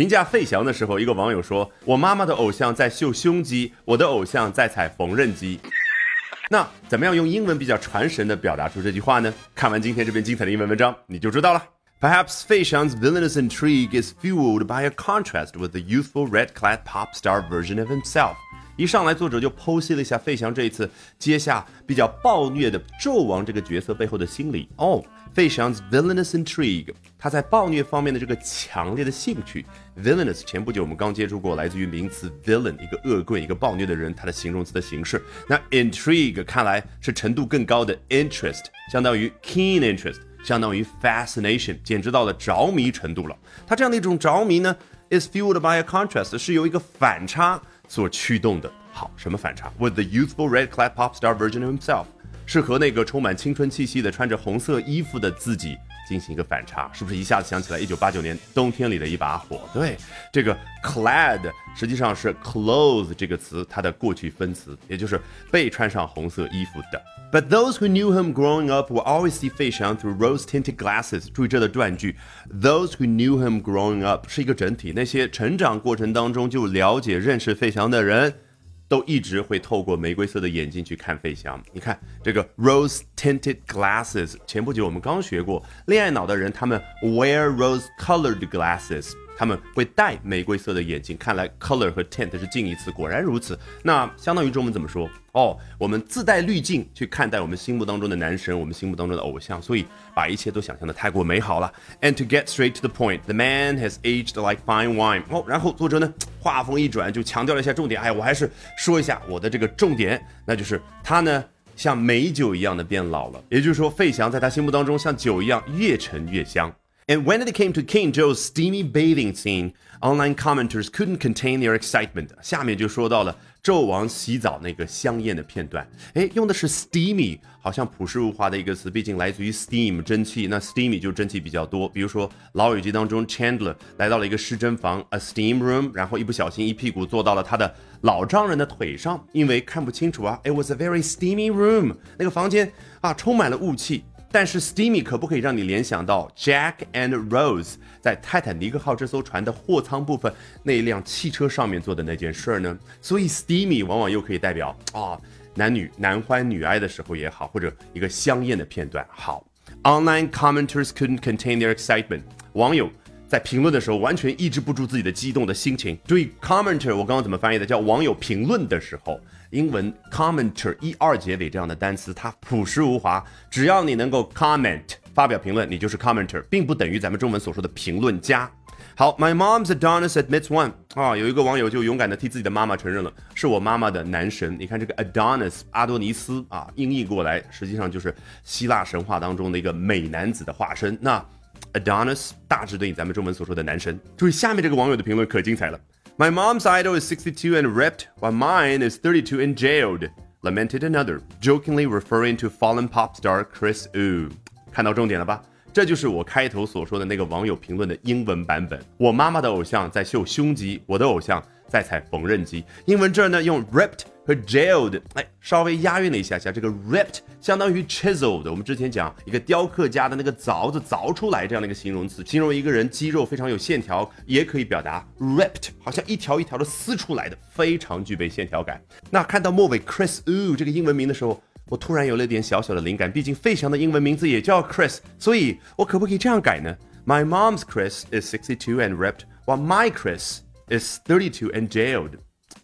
评价费翔的时候，一个网友说：“我妈妈的偶像在秀胸肌，我的偶像在踩缝纫机。”那怎么样用英文比较传神的表达出这句话呢？看完今天这篇精彩的英文文章，你就知道了。Perhaps Fei Xiang's villainous intrigue is fueled by a contrast with the youthful red-clad pop star version of himself. 一上来，作者就剖析了一下费翔这一次接下比较暴虐的纣王这个角色背后的心理。哦，费翔 's villainous intrigue，他在暴虐方面的这个强烈的兴趣。villainous 前不久我们刚接触过，来自于名词 villain，一个恶棍，一个暴虐的人，它的形容词的形式。那 intrigue 看来是程度更高的 interest，相当于 keen interest，相当于 fascination，简直到了着迷程度了。他这样的一种着迷呢，is fueled by a contrast，是由一个反差。所驱动的。好，什么反差？With the youthful red-clad pop star version of himself，是和那个充满青春气息的穿着红色衣服的自己进行一个反差，是不是一下子想起来一九八九年冬天里的一把火？对，这个 clad 实际上是 clothes 这个词它的过去分词，也就是被穿上红色衣服的。But those who knew him growing up will always see Fei Xiang through rose-tinted glasses。注意这的断句，those who knew him growing up 是一个整体，那些成长过程当中就了解认识费翔的人。都一直会透过玫瑰色的眼睛去看费翔。你看这个 rose tinted glasses，前不久我们刚学过，恋爱脑的人他们 wear rose colored glasses。他们会戴玫瑰色的眼镜，看来 color 和 tint 是近义词，果然如此。那相当于中文怎么说？哦，我们自带滤镜去看待我们心目当中的男神，我们心目当中的偶像，所以把一切都想象的太过美好了。And to get straight to the point, the man has aged like fine wine。哦，然后作者呢话锋一转，就强调了一下重点。哎，我还是说一下我的这个重点，那就是他呢像美酒一样的变老了，也就是说费翔在他心目当中像酒一样越陈越香。And when it came to King Joe's steamy bathing scene, online commenters couldn't contain their excitement. 下面就说到了纣王洗澡那个香艳的片段。哎，用的是 steamy，好像朴实无华的一个词，毕竟来自于 steam 蒸汽，那 steamy 就蒸汽比较多。比如说《老友记》当中，Chandler 来到了一个湿蒸房 a steam room，然后一不小心一屁股坐到了他的老丈人的腿上，因为看不清楚啊。It was a very steamy room，那个房间啊充满了雾气。但是 steamy 可不可以让你联想到 Jack and Rose 在泰坦尼克号这艘船的货舱部分那一辆汽车上面做的那件事儿呢？所以 steamy 往往又可以代表啊男女男欢女爱的时候也好，或者一个香艳的片段。好，online commenters couldn't contain their excitement，网友在评论的时候完全抑制不住自己的激动的心情。注意 commenter 我刚刚怎么翻译的？叫网友评论的时候。英文 commenter 一二结尾这样的单词，它朴实无华。只要你能够 comment 发表评论，你就是 commenter，并不等于咱们中文所说的评论家。好，My mom's Adonis admits one 啊，有一个网友就勇敢的替自己的妈妈承认了，是我妈妈的男神。你看这个 Adonis 阿多尼斯啊，音译过来实际上就是希腊神话当中的一个美男子的化身。那 Adonis 大致对应咱们中文所说的男神。注意下面这个网友的评论可精彩了。My mom's idol is 62 and ripped, while mine is 32 and jailed, lamented another, jokingly referring to fallen pop star Chris Wu. 看到重点了吧？这就是我开头所说的那个网友评论的英文版本。我妈妈的偶像在秀胸肌，我的偶像 在踩缝纫机。英文这儿呢用 ripped 和 jailed，哎，稍微押韵了一下下。这个 ripped 相当于 chiseled，我们之前讲一个雕刻家的那个凿子凿出来这样的一个形容词，形容一个人肌肉非常有线条，也可以表达 ripped，好像一条一条的撕出来的，非常具备线条感。那看到末尾 Chris Wu 这个英文名的时候，我突然有了点小小的灵感，毕竟费翔的英文名字也叫 Chris，所以我可不可以这样改呢？My mom's Chris is sixty-two and ripped, 而 my Chris is thirty-two and jailed。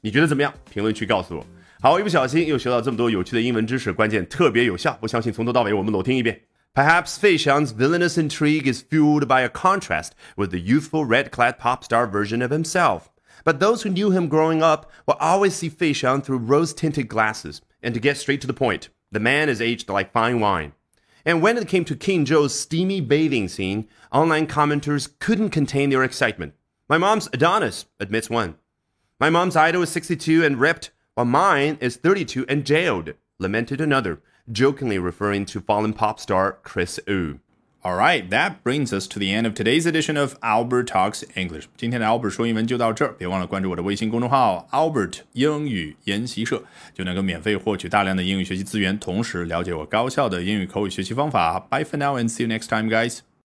你觉得怎么样？评论区告诉我。好，一不小心又学到这么多有趣的英文知识，关键特别有效。不相信，从头到尾我们裸听一遍。Perhaps Fei Xiang's villainous intrigue is fueled by a contrast with the youthful red-clad pop star version of himself. But those who knew him growing up will always see Fei Xiang through rose-tinted glasses. And to get straight to the point, the man is aged like fine wine. And when it came to King Joe's steamy bathing scene, online commenters couldn't contain their excitement. My mom's Adonis, admits one. My mom's idol is 62 and ripped, while mine is 32 and jailed, lamented another, jokingly referring to fallen pop star Chris Wu. Alright, that brings us to the end of today's edition of Albert Talks English. 今天的 Albert 说英文就到这儿，别忘了关注我的微信公众号 Albert 英语研习社，就能够免费获取大量的英语学习资源，同时了解我高效的英语口语学习方法。Bye for now and see you next time, guys.